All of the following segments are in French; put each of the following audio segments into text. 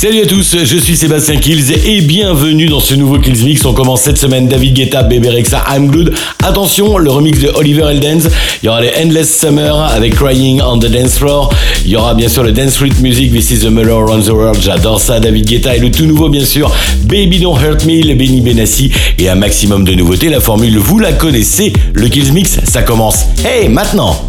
Salut à tous, je suis Sébastien Kills et bienvenue dans ce nouveau Kills Mix. On commence cette semaine David Guetta, Bébé Rexa, I'm Good. Attention, le remix de Oliver Eldens. Il y aura les Endless Summer avec Crying on the Dance Floor. Il y aura bien sûr le Dance Street Music, This is the Murder Around the World. J'adore ça, David Guetta. Et le tout nouveau, bien sûr, Baby Don't Hurt Me, le Benny Benassi. Et un maximum de nouveautés. La formule, vous la connaissez. Le Kills Mix, ça commence. Hey, maintenant!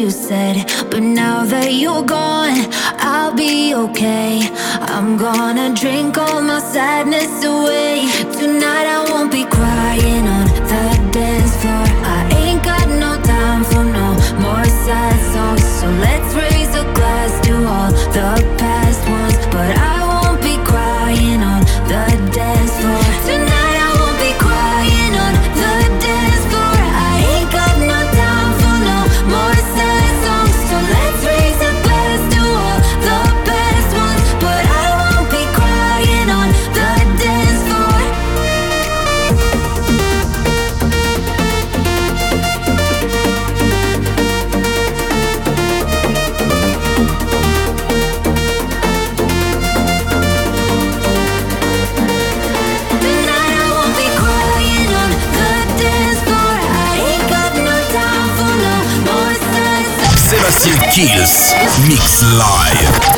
you said. But now that you're gone, I'll be okay. I'm gonna drink all my sadness away. Tonight I won't be crying on the dance floor. I ain't got no time for no more sad songs. So let's raise a glass to all the past ones. But I Mix Live.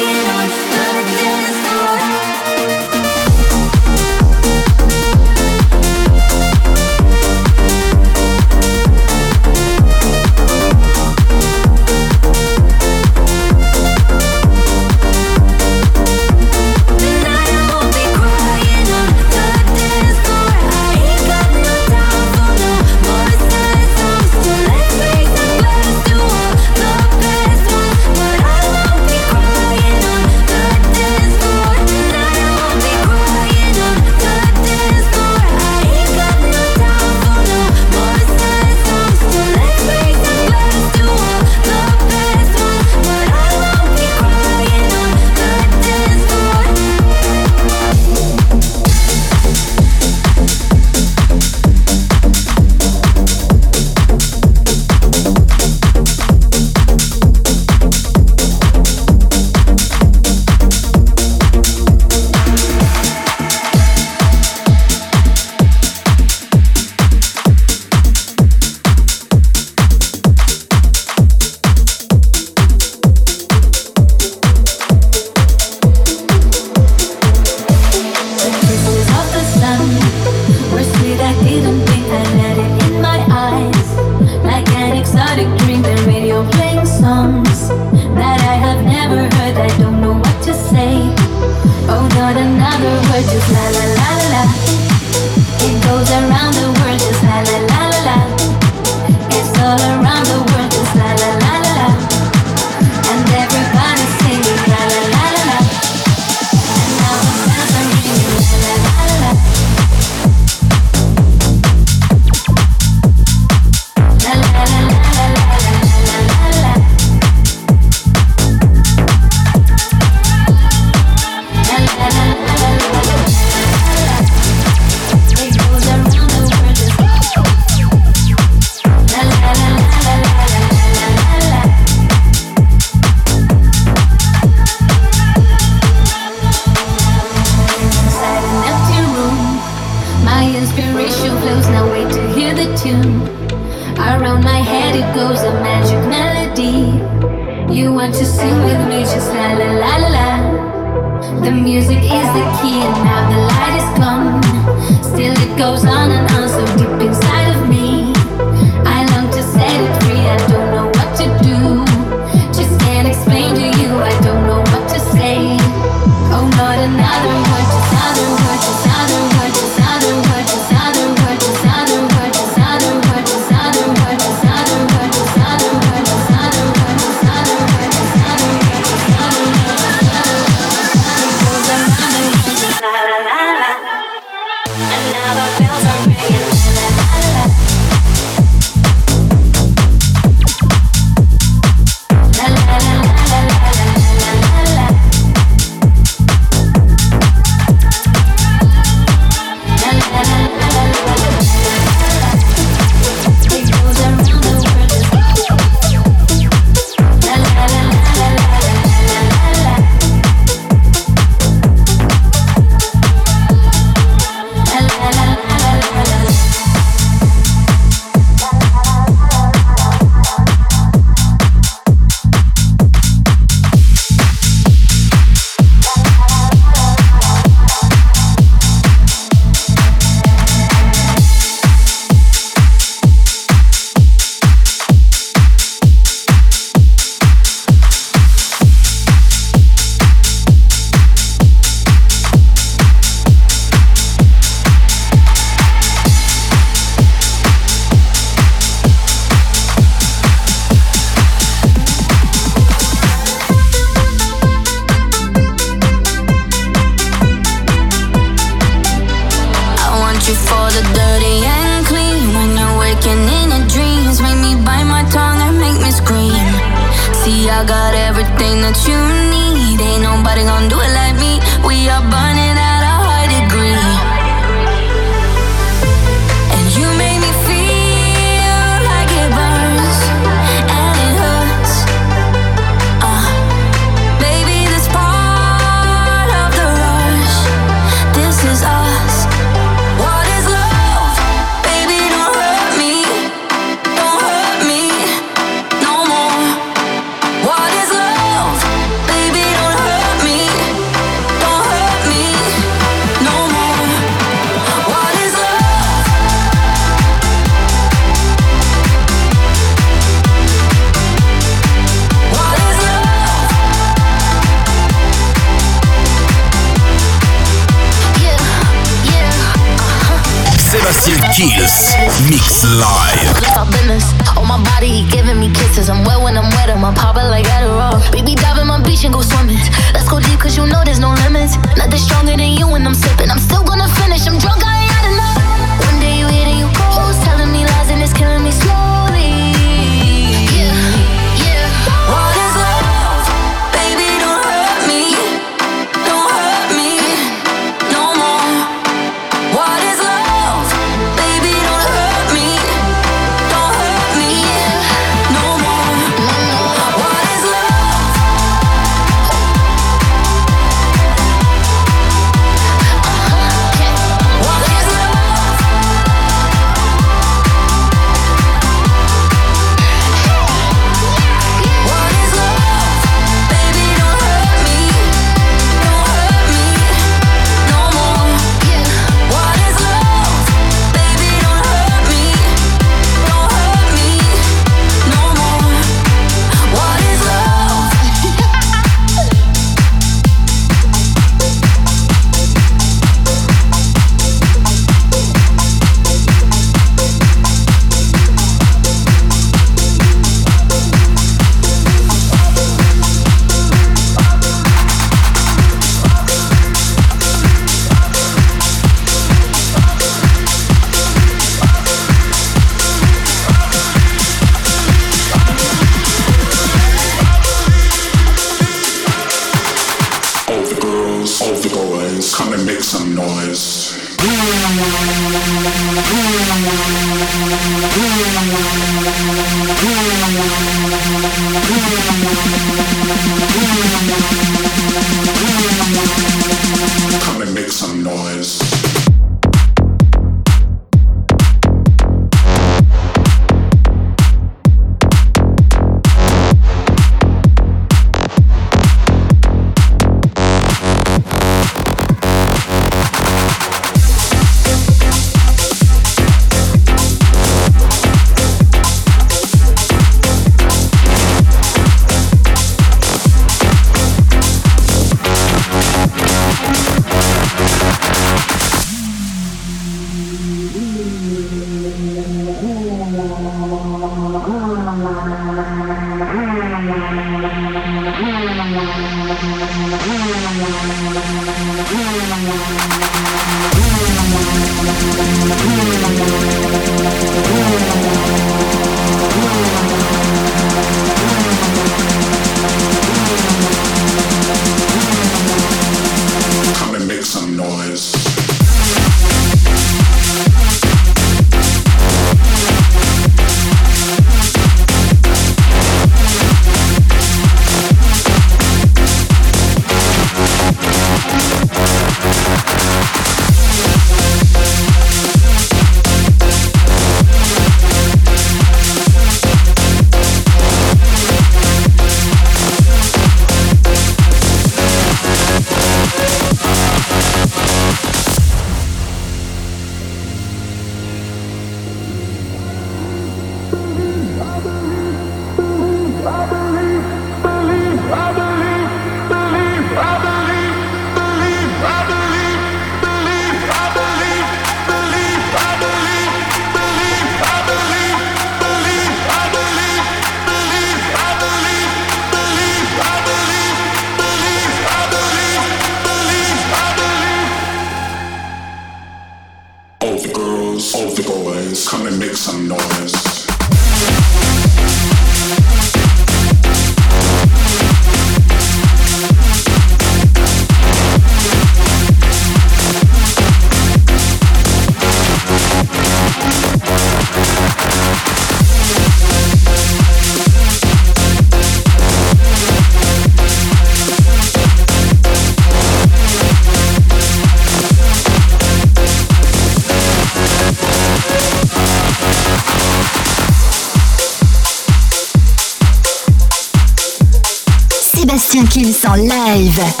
En live.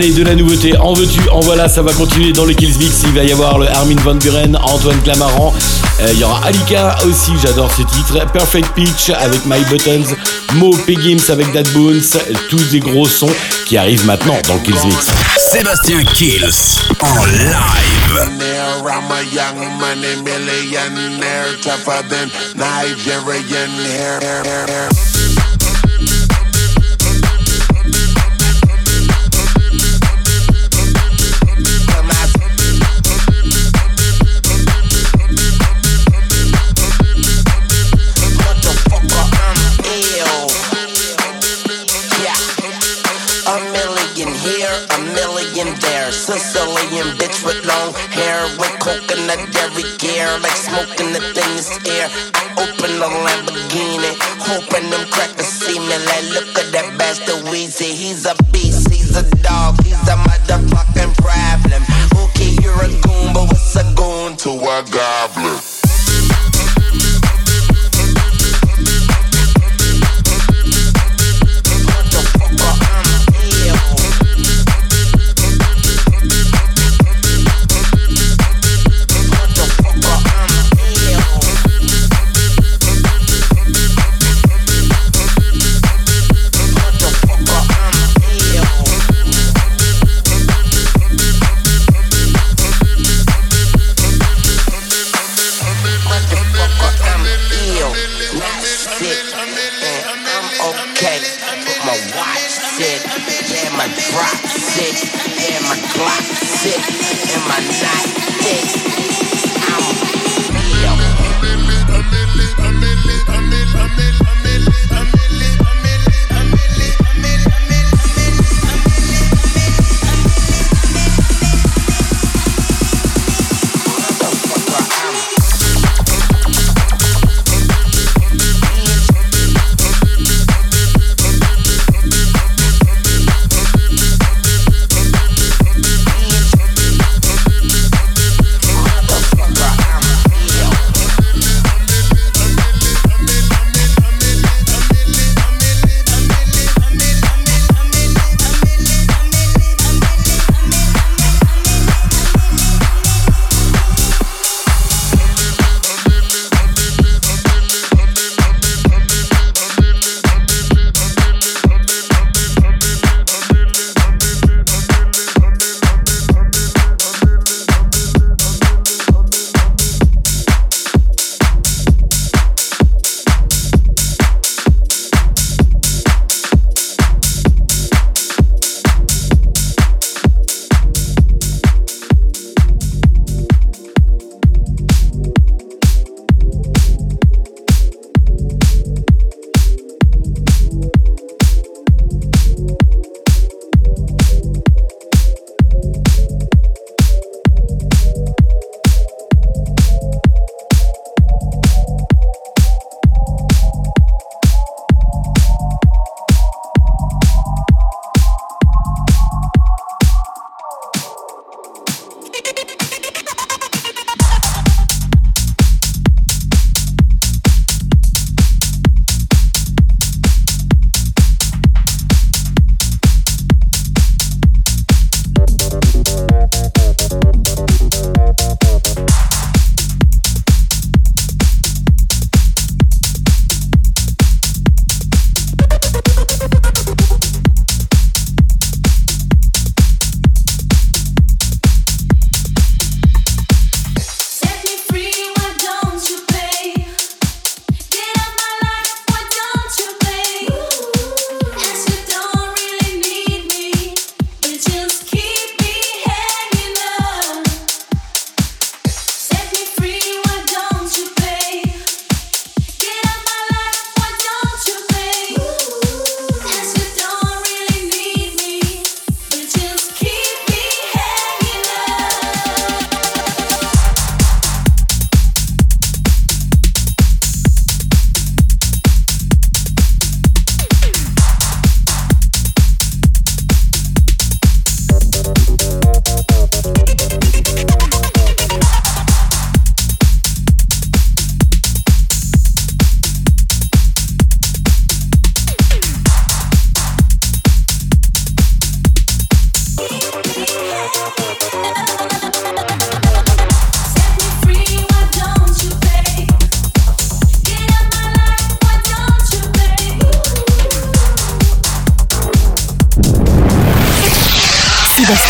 Allez, de la nouveauté, en veux-tu, en voilà, ça va continuer dans le Kills Mix. Il va y avoir le Armin Van Buren, Antoine Clamaran. Euh, Il y aura Alika aussi, j'adore ce titre. Perfect Pitch avec My Buttons. Mo Piggims avec Dad Bones. Tous des gros sons qui arrivent maintenant dans le Kills Mix. Sébastien Kills en live. Millionaire, I'm a young money millionaire, tougher than Nigerian hair. hair, hair, every gear, like smoking the thing is air. I open the Lamborghini, hoping them crackers see me. Like, look at that bastard Weezy. He's a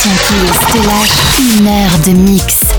Kills te lâche une heure de mix.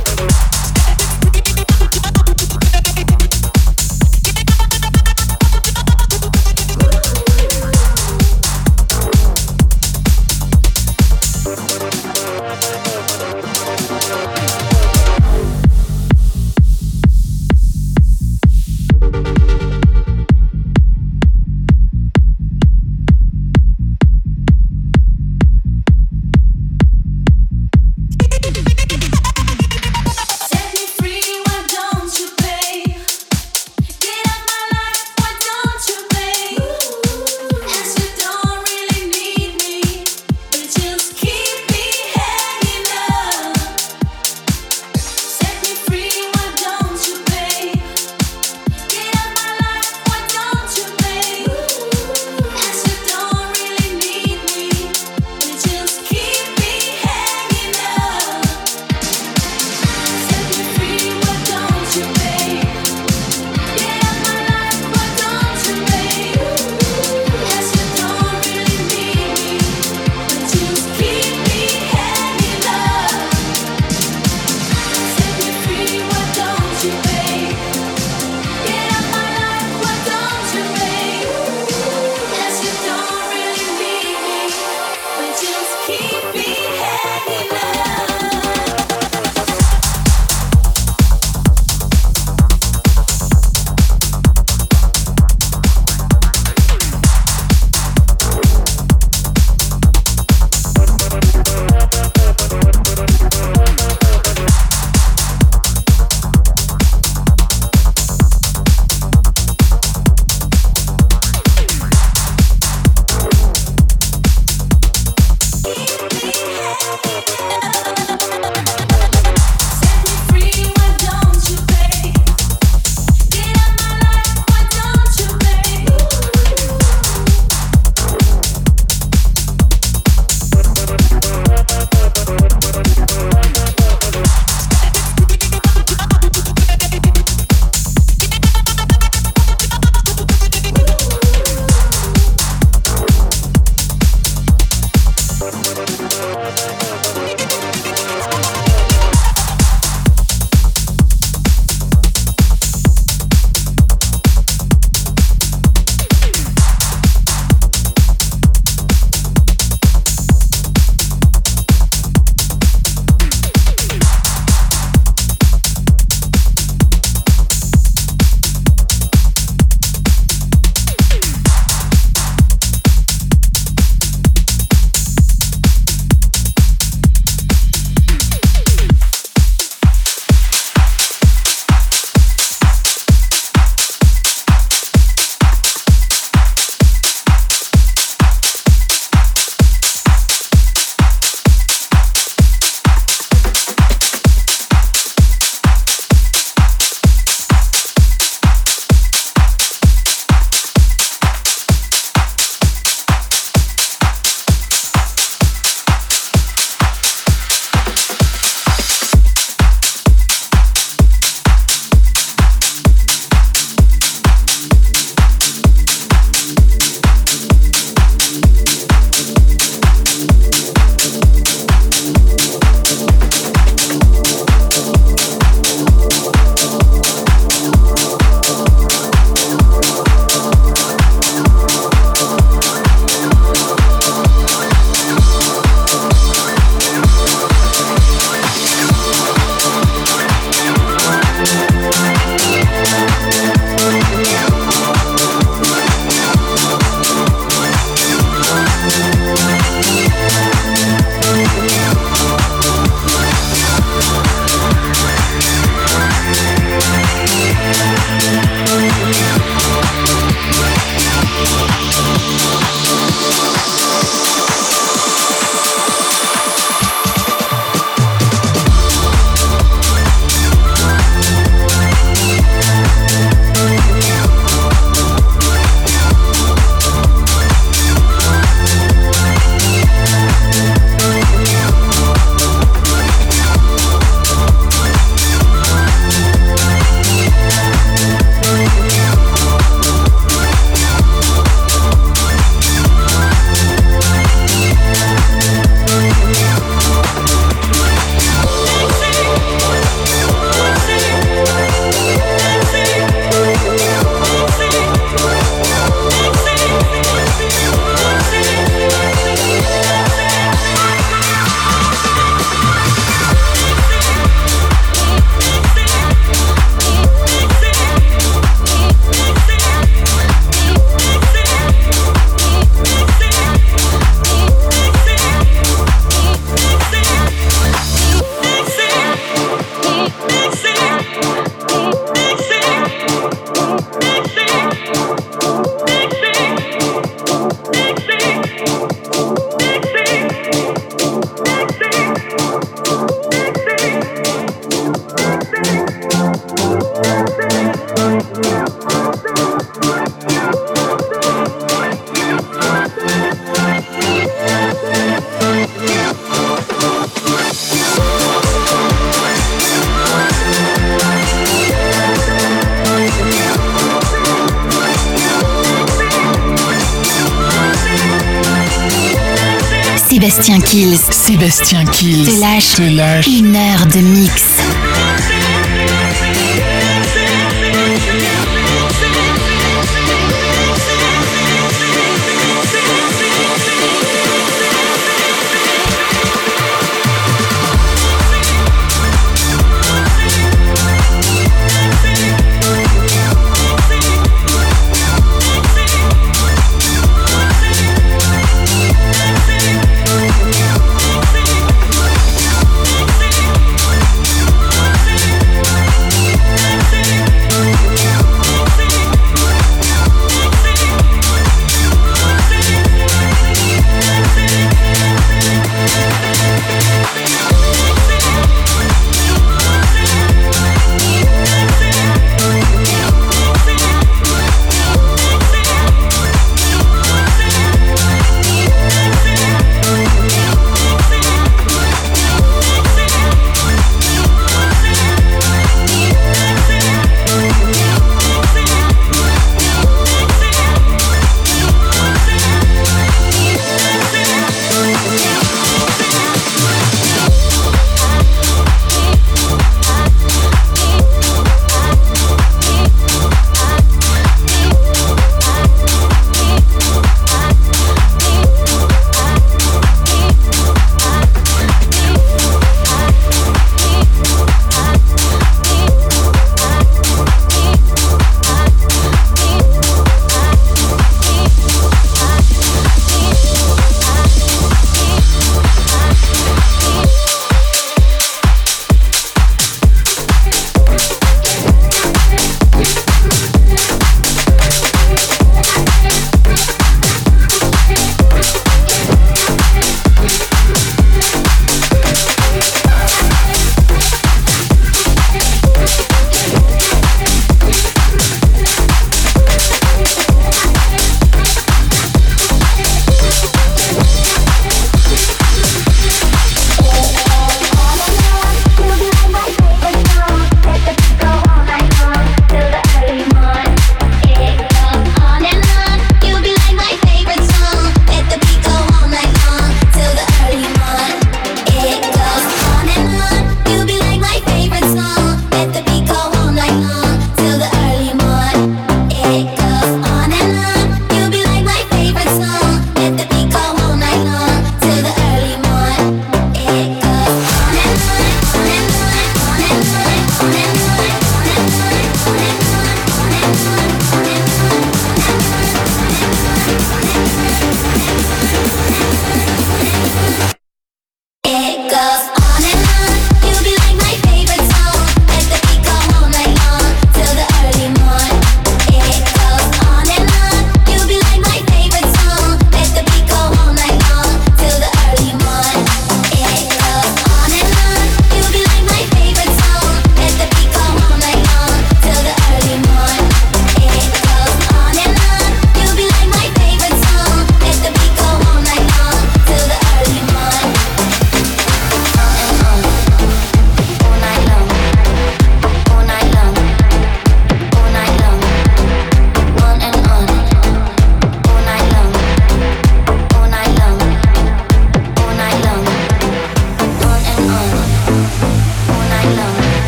Sébastien Kills te lâche, te lâche une heure de mix.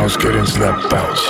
house getting slapped out.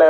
la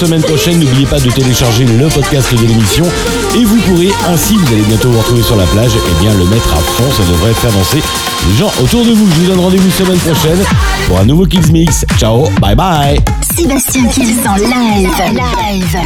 semaine prochaine. N'oubliez pas de télécharger le podcast de l'émission et vous pourrez ainsi, vous allez bientôt vous retrouver sur la plage, et eh bien le mettre à fond. Ça devrait faire danser les gens autour de vous. Je vous donne rendez-vous semaine prochaine pour un nouveau Kills Mix. Ciao, bye bye. Sébastien Kills en live. live.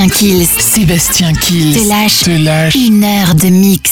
Sébastien Kills. Sébastien Kills. Te lâche te lâche. une heure de mix.